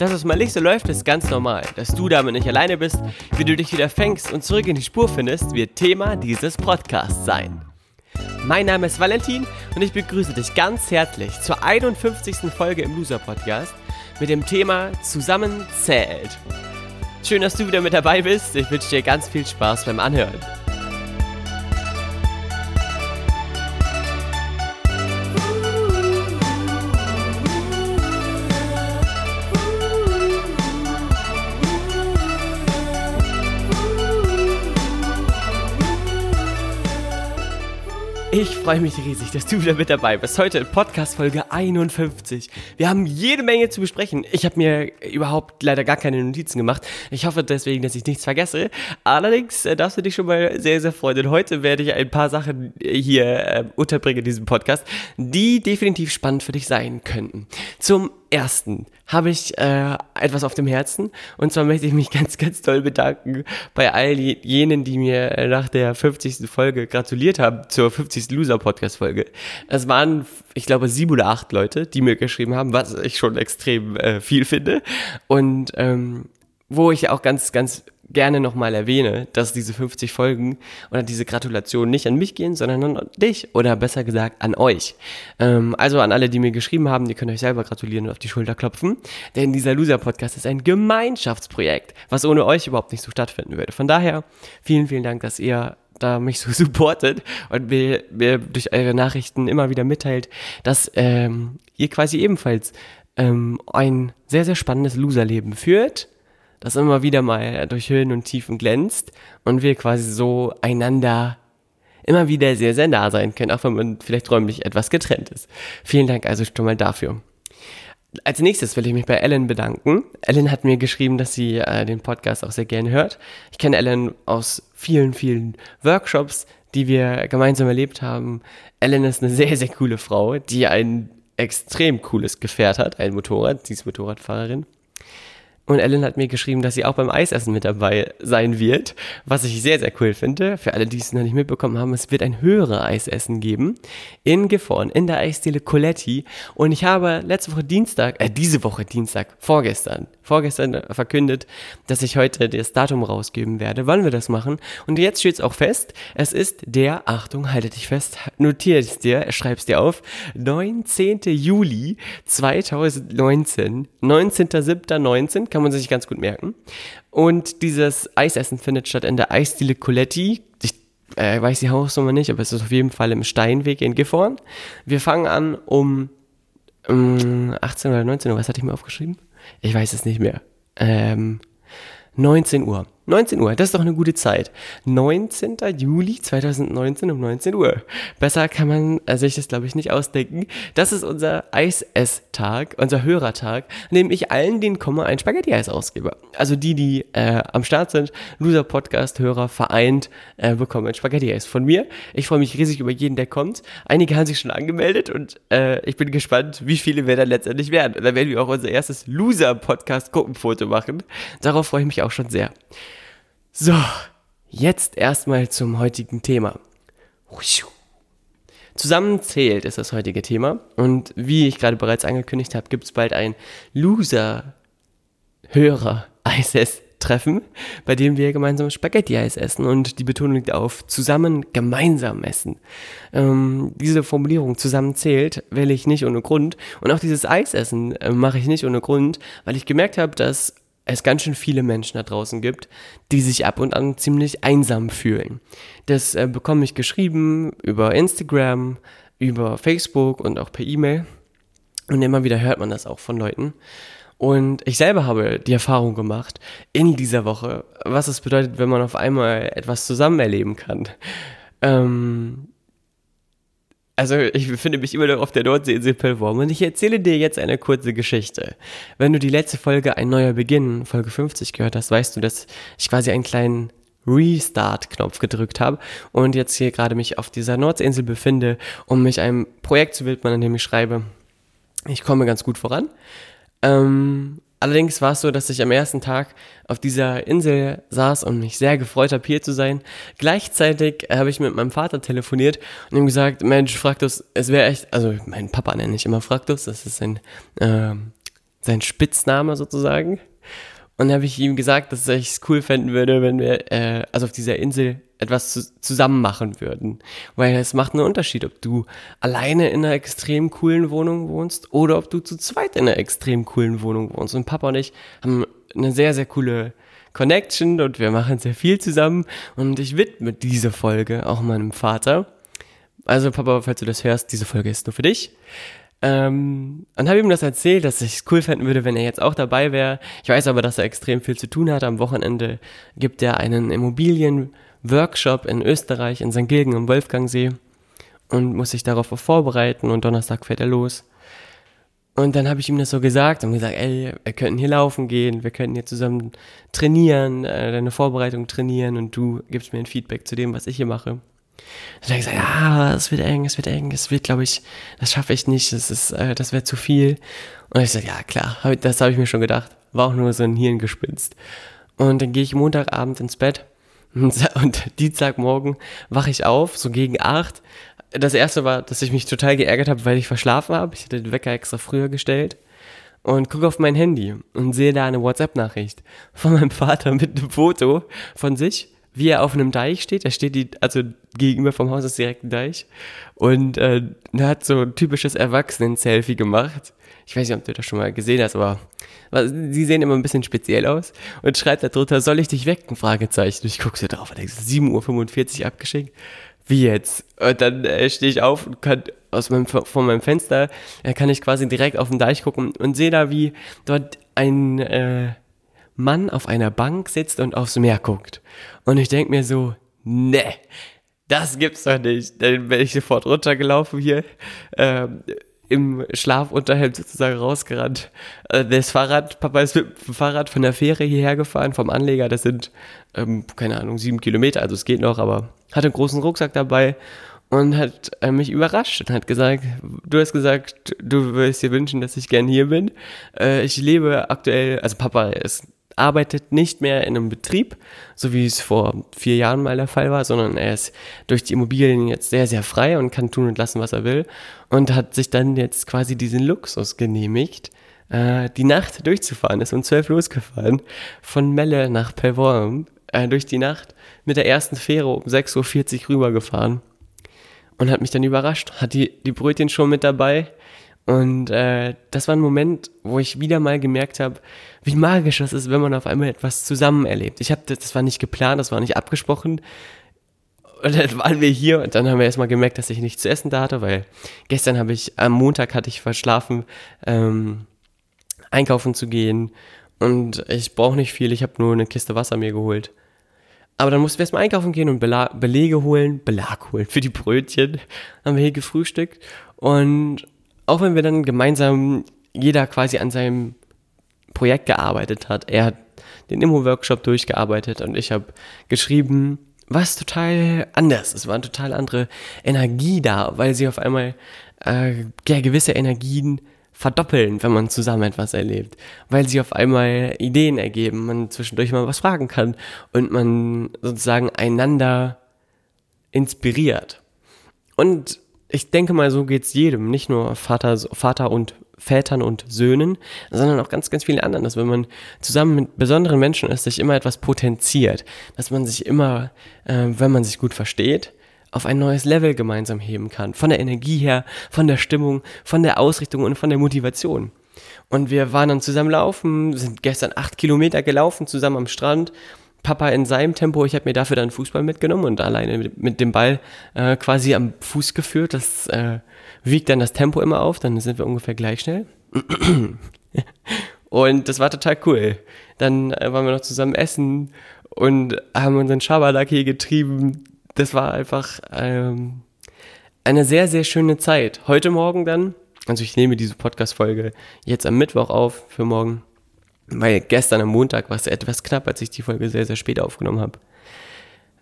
Dass es mal nicht so läuft, ist ganz normal. Dass du damit nicht alleine bist, wie du dich wieder fängst und zurück in die Spur findest, wird Thema dieses Podcasts sein. Mein Name ist Valentin und ich begrüße dich ganz herzlich zur 51. Folge im Loser Podcast mit dem Thema Zusammenzählt. Schön, dass du wieder mit dabei bist. Ich wünsche dir ganz viel Spaß beim Anhören. Ich freue mich riesig, dass du wieder mit dabei bist. Heute in Podcast Folge 51. Wir haben jede Menge zu besprechen. Ich habe mir überhaupt leider gar keine Notizen gemacht. Ich hoffe deswegen, dass ich nichts vergesse. Allerdings äh, darfst du dich schon mal sehr, sehr freuen. Denn heute werde ich ein paar Sachen hier äh, unterbringen in diesem Podcast, die definitiv spannend für dich sein könnten. Zum ersten habe ich äh, etwas auf dem Herzen. Und zwar möchte ich mich ganz, ganz toll bedanken bei all jenen, die mir äh, nach der 50. Folge gratuliert haben zur 50. Loser Podcast Folge. Es waren, ich glaube, sieben oder acht Leute, die mir geschrieben haben, was ich schon extrem äh, viel finde. Und ähm, wo ich auch ganz, ganz gerne nochmal erwähne, dass diese 50 Folgen oder diese Gratulation nicht an mich gehen, sondern an dich oder besser gesagt an euch. Ähm, also an alle, die mir geschrieben haben, die können euch selber gratulieren und auf die Schulter klopfen, denn dieser Loser-Podcast ist ein Gemeinschaftsprojekt, was ohne euch überhaupt nicht so stattfinden würde. Von daher, vielen, vielen Dank, dass ihr da mich so supportet und mir, mir durch eure Nachrichten immer wieder mitteilt, dass ähm, ihr quasi ebenfalls ähm, ein sehr, sehr spannendes Loserleben führt das immer wieder mal durch Höhen und Tiefen glänzt und wir quasi so einander immer wieder sehr, sehr nah sein können, auch wenn man vielleicht räumlich etwas getrennt ist. Vielen Dank also schon mal dafür. Als nächstes will ich mich bei Ellen bedanken. Ellen hat mir geschrieben, dass sie äh, den Podcast auch sehr gerne hört. Ich kenne Ellen aus vielen, vielen Workshops, die wir gemeinsam erlebt haben. Ellen ist eine sehr, sehr coole Frau, die ein extrem cooles Gefährt hat, ein Motorrad. Sie ist Motorradfahrerin. Und Ellen hat mir geschrieben, dass sie auch beim Eisessen mit dabei sein wird, was ich sehr, sehr cool finde. Für alle, die es noch nicht mitbekommen haben, es wird ein höherer Eisessen geben in Gifhorn, in der Eisdiele Coletti. Und ich habe letzte Woche Dienstag, äh, diese Woche Dienstag, vorgestern, vorgestern verkündet, dass ich heute das Datum rausgeben werde, wann wir das machen. Und jetzt steht es auch fest, es ist der, Achtung, halte dich fest, notiere es dir, schreib es dir auf, 19. Juli 2019, 19.07.19, kann man sich ganz gut merken. Und dieses Eisessen findet statt in der Eisdiele Coletti. Ich äh, weiß die Hausnummer nicht, aber es ist auf jeden Fall im Steinweg in Gifhorn. Wir fangen an um, um 18 oder 19 Uhr. Was hatte ich mir aufgeschrieben? Ich weiß es nicht mehr. Ähm, 19 Uhr. 19 Uhr, das ist doch eine gute Zeit. 19. Juli 2019 um 19 Uhr. Besser kann man äh, sich das, glaube ich, nicht ausdenken. Das ist unser Eis-Ess-Tag, unser Hörertag, an dem ich allen, den komme, ein Spaghetti-Eis ausgebe. Also die, die äh, am Start sind, Loser Podcast-Hörer vereint, äh, bekommen ein Spaghetti-Eis von mir. Ich freue mich riesig über jeden, der kommt. Einige haben sich schon angemeldet und äh, ich bin gespannt, wie viele wir dann letztendlich werden. Und dann werden wir auch unser erstes Loser-Podcast-Gruppenfoto machen. Darauf freue ich mich auch schon sehr. So, jetzt erstmal zum heutigen Thema. Zusammenzählt ist das heutige Thema und wie ich gerade bereits angekündigt habe, gibt es bald ein Loser-Hörer-ISS-Treffen, bei dem wir gemeinsam Spaghetti-Eis essen und die Betonung liegt auf zusammen gemeinsam essen. Ähm, diese Formulierung zusammenzählt wähle ich nicht ohne Grund und auch dieses Eisessen äh, mache ich nicht ohne Grund, weil ich gemerkt habe, dass es ganz schön viele Menschen da draußen gibt, die sich ab und an ziemlich einsam fühlen. Das äh, bekomme ich geschrieben über Instagram, über Facebook und auch per E-Mail. Und immer wieder hört man das auch von Leuten. Und ich selber habe die Erfahrung gemacht in dieser Woche, was es bedeutet, wenn man auf einmal etwas zusammen erleben kann. Ähm, also ich befinde mich immer noch auf der Nordsee in Sippelwurm und ich erzähle dir jetzt eine kurze Geschichte. Wenn du die letzte Folge Ein neuer Beginn, Folge 50 gehört hast, weißt du, dass ich quasi einen kleinen Restart-Knopf gedrückt habe und jetzt hier gerade mich auf dieser Nordseeinsel befinde, um mich einem Projekt zu widmen, an dem ich schreibe. Ich komme ganz gut voran. Ähm, allerdings war es so, dass ich am ersten Tag auf dieser Insel saß und mich sehr gefreut habe, hier zu sein. Gleichzeitig habe ich mit meinem Vater telefoniert und ihm gesagt, Mensch, Fraktus, es wäre echt, also mein Papa nenne ich immer Fraktus, das ist sein, äh, sein Spitzname sozusagen. Und habe ich ihm gesagt, dass ich es cool fänden würde, wenn wir äh, also auf dieser Insel etwas zu, zusammen machen würden. Weil es macht einen Unterschied, ob du alleine in einer extrem coolen Wohnung wohnst oder ob du zu zweit in einer extrem coolen Wohnung wohnst. Und Papa und ich haben eine sehr, sehr coole Connection und wir machen sehr viel zusammen. Und ich widme diese Folge auch meinem Vater. Also Papa, falls du das hörst, diese Folge ist nur für dich. Ähm, und habe ihm das erzählt, dass ich es cool fänden würde, wenn er jetzt auch dabei wäre. Ich weiß aber, dass er extrem viel zu tun hat. Am Wochenende gibt er einen Immobilien-Workshop in Österreich, in St. Gilgen am Wolfgangsee und muss sich darauf vorbereiten und Donnerstag fährt er los. Und dann habe ich ihm das so gesagt und gesagt, ey, wir könnten hier laufen gehen, wir könnten hier zusammen trainieren, äh, deine Vorbereitung trainieren und du gibst mir ein Feedback zu dem, was ich hier mache. Dann hat er gesagt, ja, es wird eng, es wird eng, es wird, glaube ich, das schaffe ich nicht, das ist, äh, das wäre zu viel. Und ich sagte, ja, klar, das habe ich mir schon gedacht. War auch nur so ein Hirngespinst. Und dann gehe ich Montagabend ins Bett und Dienstagmorgen wache ich auf, so gegen acht. Das erste war, dass ich mich total geärgert habe, weil ich verschlafen habe. Ich hatte den Wecker extra früher gestellt und gucke auf mein Handy und sehe da eine WhatsApp-Nachricht von meinem Vater mit einem Foto von sich wie er auf einem Deich steht. Er steht die, also gegenüber vom Haus ist direkt ein Deich. Und äh, er hat so ein typisches Erwachsenen-Selfie gemacht. Ich weiß nicht, ob du das schon mal gesehen hast, aber sie sehen immer ein bisschen speziell aus. Und schreibt da drunter, soll ich dich wecken? Fragezeichen. Ich gucke so drauf und denke, 7.45 Uhr abgeschickt. Wie jetzt? Und dann äh, stehe ich auf und kann aus meinem, von meinem Fenster, äh, kann ich quasi direkt auf den Deich gucken und sehe da, wie dort ein äh, Mann auf einer Bank sitzt und aufs Meer guckt. Und ich denke mir so, ne, das gibt's doch nicht. Dann bin ich sofort runtergelaufen hier, ähm, im Schlafunterhemd sozusagen rausgerannt. Äh, das Fahrrad, Papa ist mit dem Fahrrad von der Fähre hierher gefahren, vom Anleger. Das sind, ähm, keine Ahnung, sieben Kilometer, also es geht noch, aber hatte einen großen Rucksack dabei und hat äh, mich überrascht und hat gesagt, du hast gesagt, du würdest dir wünschen, dass ich gern hier bin. Äh, ich lebe aktuell, also Papa ist arbeitet nicht mehr in einem Betrieb, so wie es vor vier Jahren mal der Fall war, sondern er ist durch die Immobilien jetzt sehr, sehr frei und kann tun und lassen, was er will und hat sich dann jetzt quasi diesen Luxus genehmigt, äh, die Nacht durchzufahren, ist um zwölf losgefahren, von Melle nach Pelvorm, äh, durch die Nacht mit der ersten Fähre um 6.40 Uhr rübergefahren und hat mich dann überrascht, hat die, die Brötchen schon mit dabei, und äh, das war ein Moment, wo ich wieder mal gemerkt habe, wie magisch das ist, wenn man auf einmal etwas zusammen erlebt. Ich habe das, das war nicht geplant, das war nicht abgesprochen. Und dann waren wir hier und dann haben wir erstmal gemerkt, dass ich nichts zu essen da hatte, weil gestern habe ich, am Montag hatte ich verschlafen, ähm, einkaufen zu gehen. Und ich brauche nicht viel, ich habe nur eine Kiste Wasser mir geholt. Aber dann mussten wir erstmal einkaufen gehen und Bela Belege holen, Belag holen für die Brötchen. Haben wir hier gefrühstückt. Und auch wenn wir dann gemeinsam jeder quasi an seinem Projekt gearbeitet hat. Er hat den Immo-Workshop durchgearbeitet und ich habe geschrieben, was total anders. Es war eine total andere Energie da, weil sie auf einmal äh, ja, gewisse Energien verdoppeln, wenn man zusammen etwas erlebt, weil sie auf einmal Ideen ergeben, man zwischendurch mal was fragen kann und man sozusagen einander inspiriert. Und ich denke mal, so geht's jedem, nicht nur Vater, Vater und Vätern und Söhnen, sondern auch ganz, ganz vielen anderen, dass wenn man zusammen mit besonderen Menschen ist, sich immer etwas potenziert, dass man sich immer, äh, wenn man sich gut versteht, auf ein neues Level gemeinsam heben kann. Von der Energie her, von der Stimmung, von der Ausrichtung und von der Motivation. Und wir waren dann zusammen laufen, sind gestern acht Kilometer gelaufen, zusammen am Strand Papa in seinem Tempo, ich habe mir dafür dann Fußball mitgenommen und alleine mit, mit dem Ball äh, quasi am Fuß geführt. Das äh, wiegt dann das Tempo immer auf, dann sind wir ungefähr gleich schnell. und das war total cool. Dann äh, waren wir noch zusammen essen und haben unseren Schabernack hier getrieben. Das war einfach ähm, eine sehr, sehr schöne Zeit. Heute Morgen dann, also ich nehme diese Podcast-Folge jetzt am Mittwoch auf für morgen weil gestern am Montag war es etwas knapp, als ich die Folge sehr, sehr spät aufgenommen habe.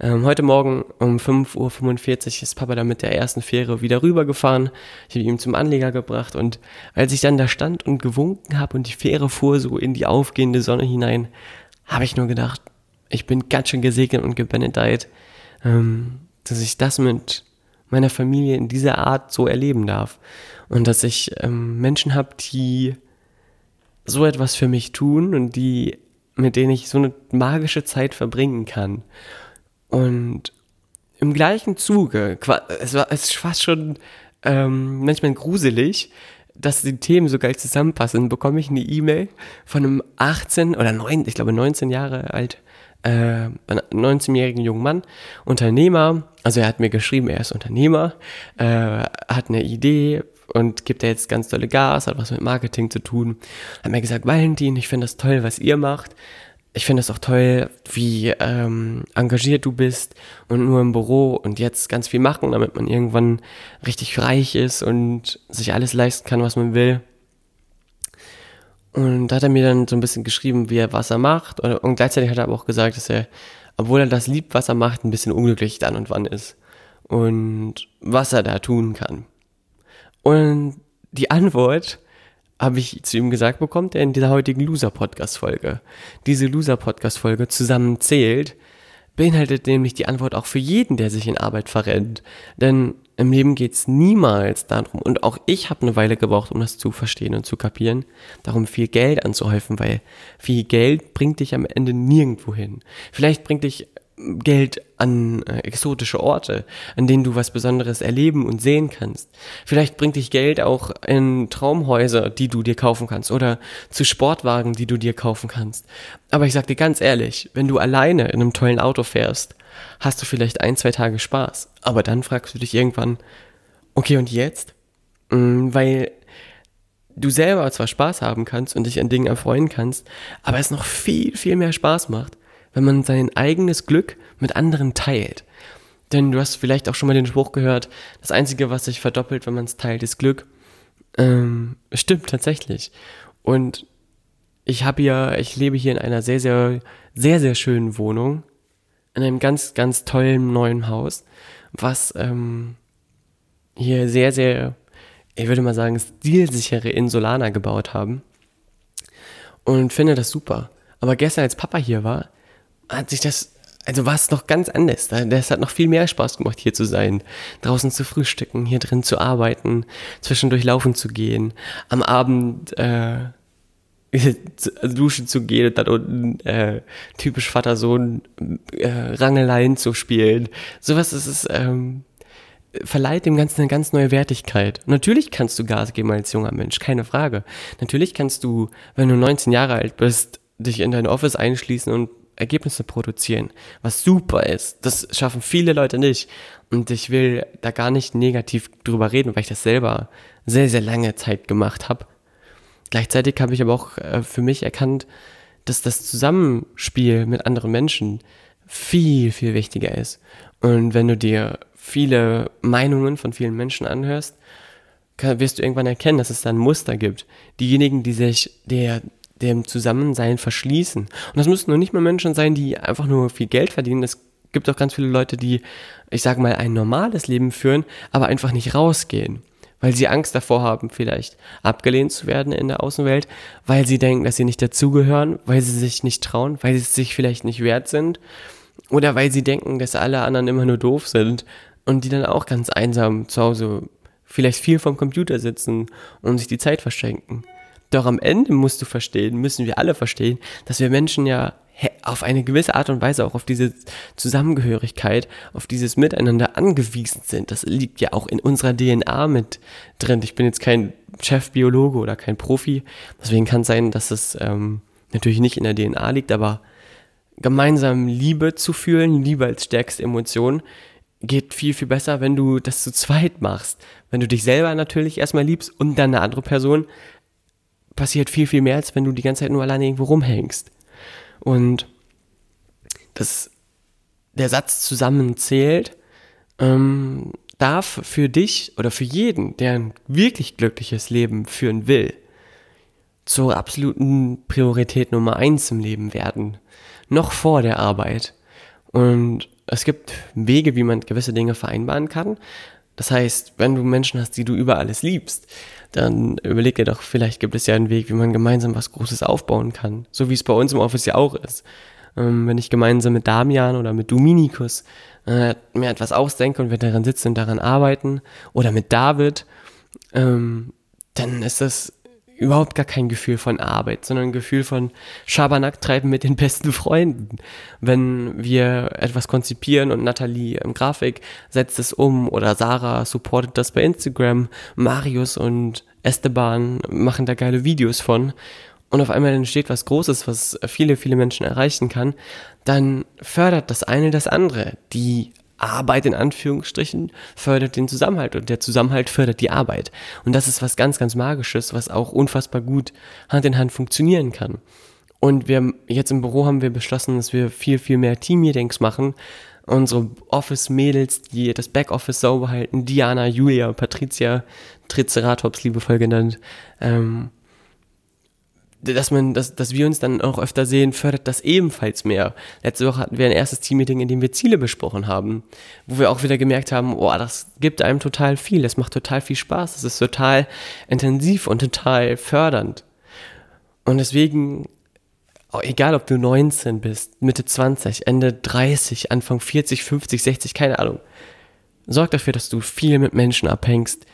Ähm, heute Morgen um 5.45 Uhr ist Papa dann mit der ersten Fähre wieder rübergefahren. Ich habe ihn zum Anleger gebracht und als ich dann da stand und gewunken habe und die Fähre fuhr so in die aufgehende Sonne hinein, habe ich nur gedacht, ich bin ganz schön gesegnet und gebenedeit, ähm, dass ich das mit meiner Familie in dieser Art so erleben darf. Und dass ich ähm, Menschen habe, die so etwas für mich tun und die, mit denen ich so eine magische Zeit verbringen kann. Und im gleichen Zuge, es war es ist fast schon ähm, manchmal gruselig, dass die Themen so geil zusammenpassen, bekomme ich eine E-Mail von einem 18 oder 9, ich glaube 19 Jahre alt, äh, 19-jährigen jungen Mann, Unternehmer, also er hat mir geschrieben, er ist Unternehmer, äh, hat eine Idee und gibt da jetzt ganz tolle Gas, hat was mit Marketing zu tun. Hat mir gesagt, Valentin, ich finde das toll, was ihr macht ich finde es auch toll, wie ähm, engagiert du bist und nur im Büro und jetzt ganz viel machen, damit man irgendwann richtig reich ist und sich alles leisten kann, was man will. Und da hat er mir dann so ein bisschen geschrieben, wie er was er macht. Und gleichzeitig hat er aber auch gesagt, dass er, obwohl er das liebt, was er macht, ein bisschen unglücklich dann und wann ist. Und was er da tun kann. Und die Antwort habe ich zu ihm gesagt, bekommt er in dieser heutigen Loser-Podcast-Folge. Diese Loser-Podcast-Folge zusammenzählt, beinhaltet nämlich die Antwort auch für jeden, der sich in Arbeit verrennt. Denn im Leben geht's niemals darum, und auch ich habe eine Weile gebraucht, um das zu verstehen und zu kapieren, darum viel Geld anzuhäufen, weil viel Geld bringt dich am Ende nirgendwo hin. Vielleicht bringt dich Geld an äh, exotische Orte, an denen du was Besonderes erleben und sehen kannst. Vielleicht bringt dich Geld auch in Traumhäuser, die du dir kaufen kannst oder zu Sportwagen, die du dir kaufen kannst. Aber ich sag dir ganz ehrlich, wenn du alleine in einem tollen Auto fährst, hast du vielleicht ein, zwei Tage Spaß. Aber dann fragst du dich irgendwann, okay, und jetzt? Mhm, weil du selber zwar Spaß haben kannst und dich an Dingen erfreuen kannst, aber es noch viel, viel mehr Spaß macht, wenn man sein eigenes Glück mit anderen teilt. Denn du hast vielleicht auch schon mal den Spruch gehört, das Einzige, was sich verdoppelt, wenn man es teilt, ist Glück. Ähm, stimmt tatsächlich. Und ich habe ja, ich lebe hier in einer sehr, sehr, sehr, sehr schönen Wohnung, in einem ganz, ganz tollen neuen Haus, was ähm, hier sehr, sehr, ich würde mal sagen, stilsichere Insulaner gebaut haben. Und finde das super. Aber gestern, als Papa hier war, hat sich das, also war es noch ganz anders. Das hat noch viel mehr Spaß gemacht, hier zu sein, draußen zu frühstücken, hier drin zu arbeiten, zwischendurch laufen zu gehen, am Abend äh, duschen zu gehen und dann unten äh, typisch Vater-Sohn äh, Rangeleien zu spielen. Sowas ist es, ähm, verleiht dem Ganzen eine ganz neue Wertigkeit. natürlich kannst du Gas geben als junger Mensch, keine Frage. Natürlich kannst du, wenn du 19 Jahre alt bist, dich in dein Office einschließen und Ergebnisse produzieren, was super ist. Das schaffen viele Leute nicht. Und ich will da gar nicht negativ drüber reden, weil ich das selber sehr, sehr lange Zeit gemacht habe. Gleichzeitig habe ich aber auch äh, für mich erkannt, dass das Zusammenspiel mit anderen Menschen viel, viel wichtiger ist. Und wenn du dir viele Meinungen von vielen Menschen anhörst, wirst du irgendwann erkennen, dass es da ein Muster gibt. Diejenigen, die sich der dem Zusammensein verschließen. Und das müssen nur nicht mal Menschen sein, die einfach nur viel Geld verdienen. Es gibt auch ganz viele Leute, die, ich sage mal, ein normales Leben führen, aber einfach nicht rausgehen. Weil sie Angst davor haben, vielleicht abgelehnt zu werden in der Außenwelt, weil sie denken, dass sie nicht dazugehören, weil sie sich nicht trauen, weil sie sich vielleicht nicht wert sind oder weil sie denken, dass alle anderen immer nur doof sind und die dann auch ganz einsam zu Hause vielleicht viel vom Computer sitzen und sich die Zeit verschenken. Doch am Ende musst du verstehen, müssen wir alle verstehen, dass wir Menschen ja auf eine gewisse Art und Weise auch auf diese Zusammengehörigkeit, auf dieses Miteinander angewiesen sind. Das liegt ja auch in unserer DNA mit drin. Ich bin jetzt kein Chefbiologe oder kein Profi, deswegen kann es sein, dass es ähm, natürlich nicht in der DNA liegt, aber gemeinsam Liebe zu fühlen, Liebe als stärkste Emotion, geht viel, viel besser, wenn du das zu zweit machst. Wenn du dich selber natürlich erstmal liebst und dann eine andere Person, passiert viel, viel mehr, als wenn du die ganze Zeit nur alleine irgendwo rumhängst. Und das, der Satz zusammenzählt, ähm, darf für dich oder für jeden, der ein wirklich glückliches Leben führen will, zur absoluten Priorität Nummer eins im Leben werden. Noch vor der Arbeit. Und es gibt Wege, wie man gewisse Dinge vereinbaren kann. Das heißt, wenn du Menschen hast, die du über alles liebst, dann überleg dir doch, vielleicht gibt es ja einen Weg, wie man gemeinsam was Großes aufbauen kann. So wie es bei uns im Office ja auch ist. Ähm, wenn ich gemeinsam mit Damian oder mit Dominikus äh, mir etwas ausdenke und wir daran sitzen und daran arbeiten, oder mit David, ähm, dann ist das überhaupt gar kein Gefühl von Arbeit, sondern ein Gefühl von Schabernack treiben mit den besten Freunden. Wenn wir etwas konzipieren und Nathalie im Grafik setzt es um oder Sarah supportet das bei Instagram, Marius und Esteban machen da geile Videos von und auf einmal entsteht was Großes, was viele, viele Menschen erreichen kann, dann fördert das eine das andere. Die Arbeit in Anführungsstrichen fördert den Zusammenhalt und der Zusammenhalt fördert die Arbeit. Und das ist was ganz, ganz Magisches, was auch unfassbar gut Hand in Hand funktionieren kann. Und wir jetzt im Büro haben wir beschlossen, dass wir viel, viel mehr Team-Meetings machen. Unsere Office-Mädels, die das Backoffice sauber halten, Diana, Julia, Patricia, Triceratops liebevoll genannt, ähm, dass man, dass, dass wir uns dann auch öfter sehen, fördert das ebenfalls mehr. Letzte Woche hatten wir ein erstes Teammeeting, in dem wir Ziele besprochen haben, wo wir auch wieder gemerkt haben, oh, das gibt einem total viel, das macht total viel Spaß, das ist total intensiv und total fördernd. Und deswegen, egal ob du 19 bist, Mitte 20, Ende 30, Anfang 40, 50, 60, keine Ahnung, sorg dafür, dass du viel mit Menschen abhängst,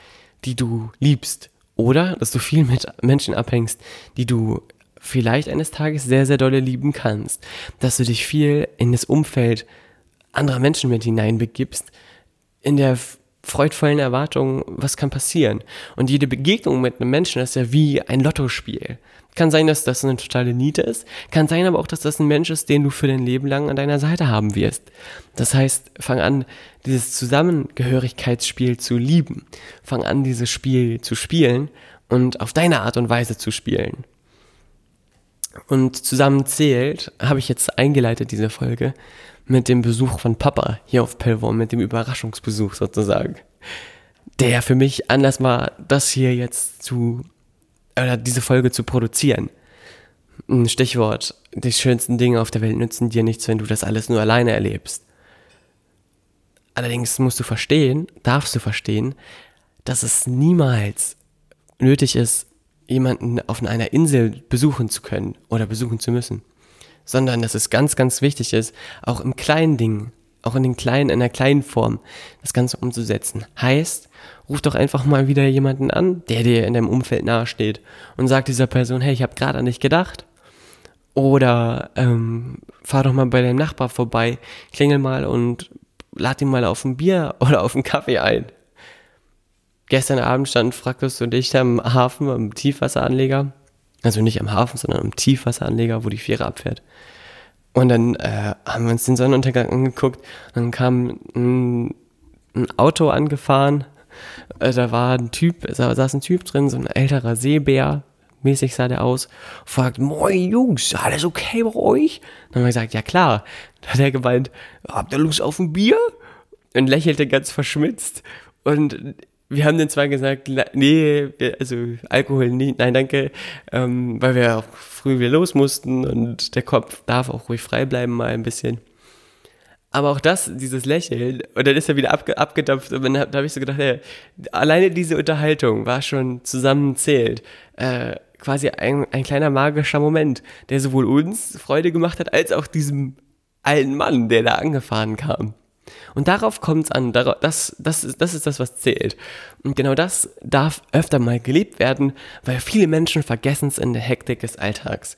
die du liebst, oder dass du viel mit Menschen abhängst, die du vielleicht eines Tages sehr, sehr dolle lieben kannst. Dass du dich viel in das Umfeld anderer Menschen mit hineinbegibst, in der freudvollen Erwartung, was kann passieren. Und jede Begegnung mit einem Menschen ist ja wie ein Lottospiel. Kann sein, dass das eine totale Niete ist, kann sein aber auch, dass das ein Mensch ist, den du für dein Leben lang an deiner Seite haben wirst. Das heißt, fang an, dieses Zusammengehörigkeitsspiel zu lieben. Fang an, dieses Spiel zu spielen und auf deine Art und Weise zu spielen. Und zusammen zählt, habe ich jetzt eingeleitet, diese Folge, mit dem Besuch von Papa hier auf Pellworm, mit dem Überraschungsbesuch sozusagen. Der für mich Anlass war, das hier jetzt zu, oder diese Folge zu produzieren. Ein Stichwort, die schönsten Dinge auf der Welt nützen dir nichts, wenn du das alles nur alleine erlebst. Allerdings musst du verstehen, darfst du verstehen, dass es niemals nötig ist, jemanden auf einer Insel besuchen zu können oder besuchen zu müssen sondern dass es ganz, ganz wichtig ist, auch im kleinen Ding, auch in den kleinen, in der kleinen Form, das Ganze umzusetzen. Heißt, ruf doch einfach mal wieder jemanden an, der dir in deinem Umfeld nahesteht und sag dieser Person, hey, ich habe gerade an dich gedacht. Oder ähm, fahr doch mal bei deinem Nachbar vorbei, klingel mal und lad ihn mal auf ein Bier oder auf einen Kaffee ein. Gestern Abend stand Fraktus und ich am Hafen, am Tiefwasseranleger also nicht am Hafen, sondern am Tiefwasseranleger, wo die Fähre abfährt. Und dann äh, haben wir uns den Sonnenuntergang angeguckt. Dann kam ein, ein Auto angefahren. Äh, da war ein Typ, da saß ein Typ drin, so ein älterer Seebär. Mäßig sah der aus. Fragt, moin Jungs, alles okay bei euch? Dann haben wir gesagt, ja klar. Dann hat er gemeint, habt ihr Lust auf ein Bier? Und lächelte ganz verschmitzt. Und wir haben dann zwar gesagt, nee, also Alkohol, nie, nein, danke, ähm, weil wir auch früh wieder los mussten und der Kopf darf auch ruhig frei bleiben mal ein bisschen. Aber auch das, dieses Lächeln, und dann ist er wieder abge abgedampft und dann, da habe ich so gedacht, ja, alleine diese Unterhaltung war schon zusammenzählt. Äh, quasi ein, ein kleiner magischer Moment, der sowohl uns Freude gemacht hat, als auch diesem alten Mann, der da angefahren kam. Und darauf kommt es an. Das, das, das ist das, was zählt. Und genau das darf öfter mal gelebt werden, weil viele Menschen vergessen es in der Hektik des Alltags.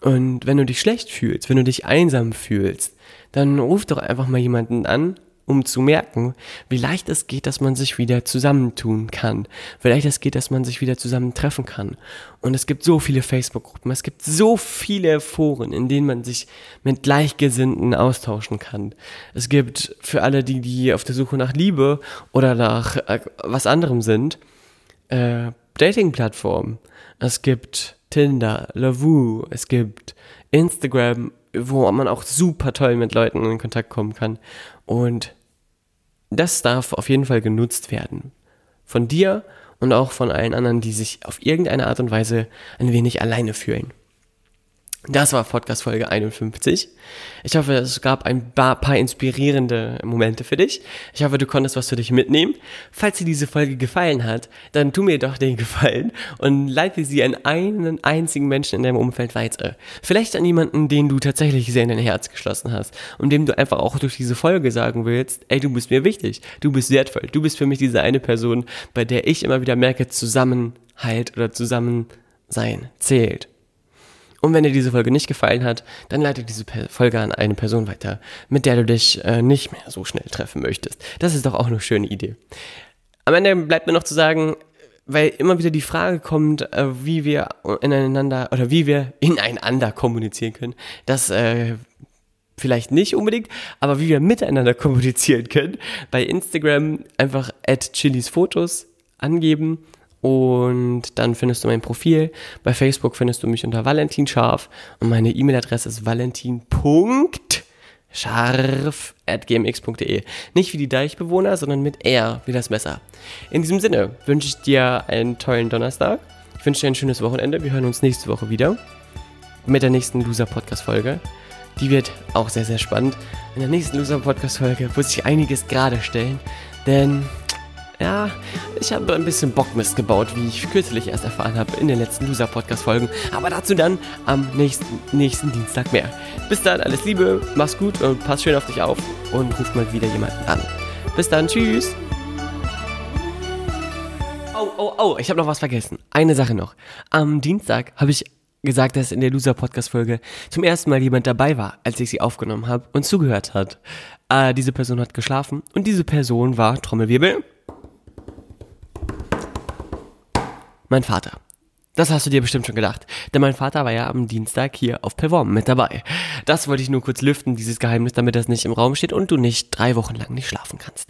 Und wenn du dich schlecht fühlst, wenn du dich einsam fühlst, dann ruf doch einfach mal jemanden an um zu merken, wie leicht es geht, dass man sich wieder zusammentun kann, wie leicht es geht, dass man sich wieder zusammentreffen kann. Und es gibt so viele Facebook-Gruppen, es gibt so viele Foren, in denen man sich mit Gleichgesinnten austauschen kann. Es gibt für alle, die, die auf der Suche nach Liebe oder nach äh, was anderem sind, äh, Dating-Plattformen. Es gibt Tinder, Lavoo, es gibt Instagram, wo man auch super toll mit Leuten in Kontakt kommen kann. Und das darf auf jeden Fall genutzt werden. Von dir und auch von allen anderen, die sich auf irgendeine Art und Weise ein wenig alleine fühlen. Das war Podcast Folge 51. Ich hoffe, es gab ein paar inspirierende Momente für dich. Ich hoffe, du konntest was für dich mitnehmen. Falls dir diese Folge gefallen hat, dann tu mir doch den Gefallen und leite sie an einen einzigen Menschen in deinem Umfeld weiter. Vielleicht an jemanden, den du tatsächlich sehr in dein Herz geschlossen hast und dem du einfach auch durch diese Folge sagen willst, ey, du bist mir wichtig, du bist wertvoll, du bist für mich diese eine Person, bei der ich immer wieder merke, Zusammenhalt oder Zusammensein zählt. Und wenn dir diese Folge nicht gefallen hat, dann leite diese Folge an eine Person weiter, mit der du dich äh, nicht mehr so schnell treffen möchtest. Das ist doch auch eine schöne Idee. Am Ende bleibt mir noch zu sagen, weil immer wieder die Frage kommt, äh, wie wir ineinander oder wie wir ineinander kommunizieren können. Das äh, vielleicht nicht unbedingt, aber wie wir miteinander kommunizieren können. Bei Instagram einfach at Chilis Fotos angeben und dann findest du mein Profil. Bei Facebook findest du mich unter Valentin Scharf und meine E-Mail-Adresse ist valentin.scharf.gmx.de. Nicht wie die Deichbewohner, sondern mit R wie das Messer. In diesem Sinne wünsche ich dir einen tollen Donnerstag. Ich wünsche dir ein schönes Wochenende. Wir hören uns nächste Woche wieder mit der nächsten Loser-Podcast-Folge. Die wird auch sehr, sehr spannend. In der nächsten Loser-Podcast-Folge muss ich einiges gerade stellen, denn ja, ich habe ein bisschen Bockmist gebaut, wie ich kürzlich erst erfahren habe in den letzten Loser-Podcast-Folgen. Aber dazu dann am nächsten, nächsten Dienstag mehr. Bis dann, alles Liebe, mach's gut und pass schön auf dich auf und ruf mal wieder jemanden an. Bis dann, tschüss. Oh, oh, oh, ich habe noch was vergessen. Eine Sache noch. Am Dienstag habe ich gesagt, dass in der Loser-Podcast-Folge zum ersten Mal jemand dabei war, als ich sie aufgenommen habe und zugehört hat. Äh, diese Person hat geschlafen und diese Person war, Trommelwirbel, mein Vater. Das hast du dir bestimmt schon gedacht. Denn mein Vater war ja am Dienstag hier auf Perform mit dabei. Das wollte ich nur kurz lüften, dieses Geheimnis, damit das nicht im Raum steht und du nicht drei Wochen lang nicht schlafen kannst.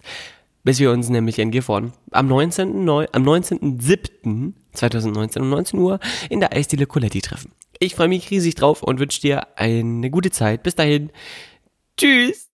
Bis wir uns nämlich in Gifhorn am 19.07.2019 am 19. 2019 um 19 Uhr in der Eisdiele Coletti treffen. Ich freue mich riesig drauf und wünsche dir eine gute Zeit. Bis dahin. Tschüss.